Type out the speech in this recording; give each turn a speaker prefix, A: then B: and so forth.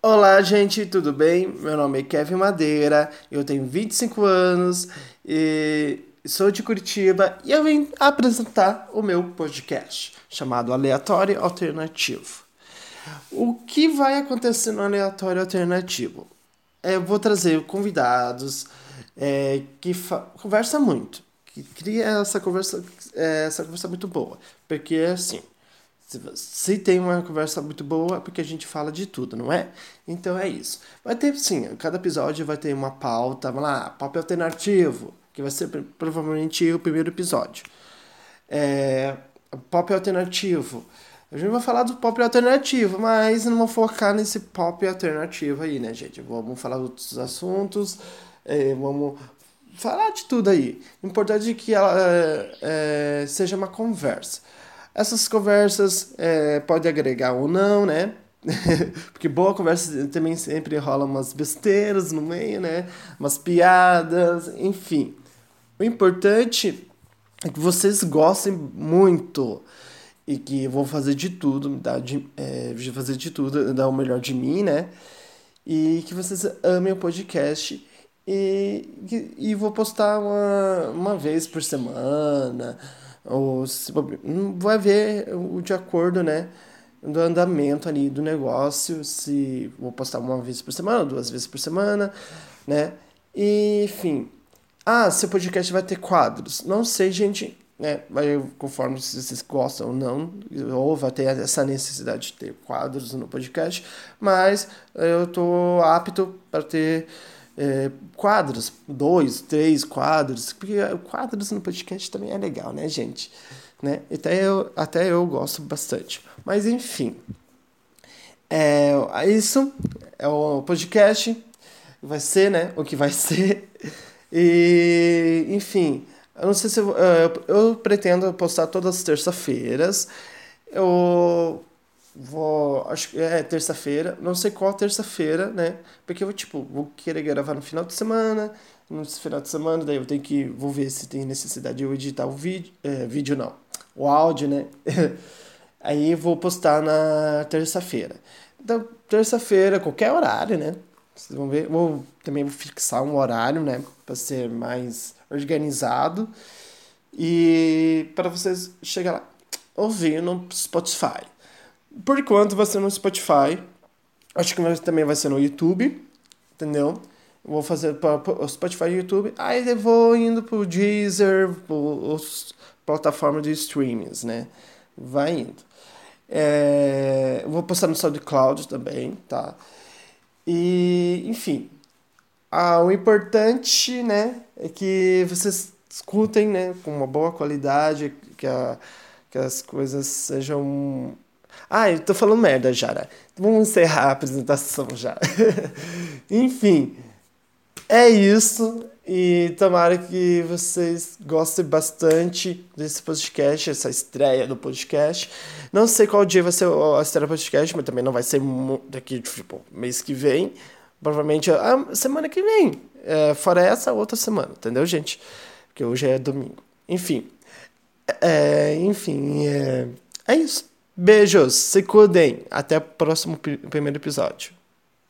A: Olá, gente, tudo bem? Meu nome é Kevin Madeira, eu tenho 25 anos e sou de Curitiba e eu vim apresentar o meu podcast chamado Aleatório Alternativo. O que vai acontecer no Aleatório Alternativo? É, eu vou trazer convidados é, que conversam muito, que cria essa conversa, é, essa conversa muito boa, porque assim se tem uma conversa muito boa, é porque a gente fala de tudo, não é? Então é isso. Vai ter, sim, cada episódio vai ter uma pauta, vamos lá, pop alternativo, que vai ser provavelmente o primeiro episódio. É, pop alternativo. A gente vai falar do pop alternativo, mas não vou focar nesse pop alternativo aí, né, gente? Vamos falar de outros assuntos, é, vamos falar de tudo aí. O importante é que ela é, é seja uma conversa. Essas conversas é, pode agregar ou não, né? Porque boa conversa também sempre rola umas besteiras no meio, né? Umas piadas, enfim. O importante é que vocês gostem muito e que vou fazer de tudo, dar de, é, fazer de tudo, dar o melhor de mim, né? E que vocês amem o podcast e, e vou postar uma, uma vez por semana ou se, vai ver o de acordo, né? Do andamento ali do negócio, se vou postar uma vez por semana, duas vezes por semana, né? E, enfim. Ah, seu podcast vai ter quadros. Não sei, gente, né? Vai conforme vocês gostam ou não, ou vai ter essa necessidade de ter quadros no podcast, mas eu tô apto para ter é, quadros, dois, três quadros, porque quadros no podcast também é legal, né, gente? Né? Até, eu, até eu gosto bastante. Mas enfim, é, é isso é o podcast, vai ser, né? O que vai ser. E, enfim, eu não sei se eu, eu, eu pretendo postar todas as terça-feiras. Eu vou. Acho que é terça-feira. Não sei qual terça-feira, né? Porque eu, tipo, vou querer gravar no final de semana. No final de semana, daí eu tenho que. Vou ver se tem necessidade de eu editar o vídeo. É, vídeo não. O áudio, né? Aí vou postar na terça-feira. Então, terça-feira, qualquer horário, né? Vocês vão ver. Vou também vou fixar um horário, né? Para ser mais organizado. E para vocês chegar lá, ouvir no Spotify. Por enquanto vai ser no Spotify. Acho que também vai ser no YouTube. Entendeu? Vou fazer para o Spotify e YouTube. Aí eu vou indo pro Deezer, os plataformas de streamings, né? Vai indo. É, vou postar no SoundCloud também, tá? E, enfim. Ah, o importante, né, é que vocês escutem, né, com uma boa qualidade, que, a, que as coisas sejam ah, eu tô falando merda já. Né? Vamos encerrar a apresentação já. Enfim, é isso. E tomara que vocês gostem bastante desse podcast, essa estreia do podcast. Não sei qual dia vai ser a estreia do podcast, mas também não vai ser daqui, tipo, mês que vem. Provavelmente a semana que vem. É, fora essa, outra semana, entendeu, gente? Porque hoje é domingo. Enfim. É, enfim, é, é isso. Beijos, se cuidem. Até o próximo primeiro episódio.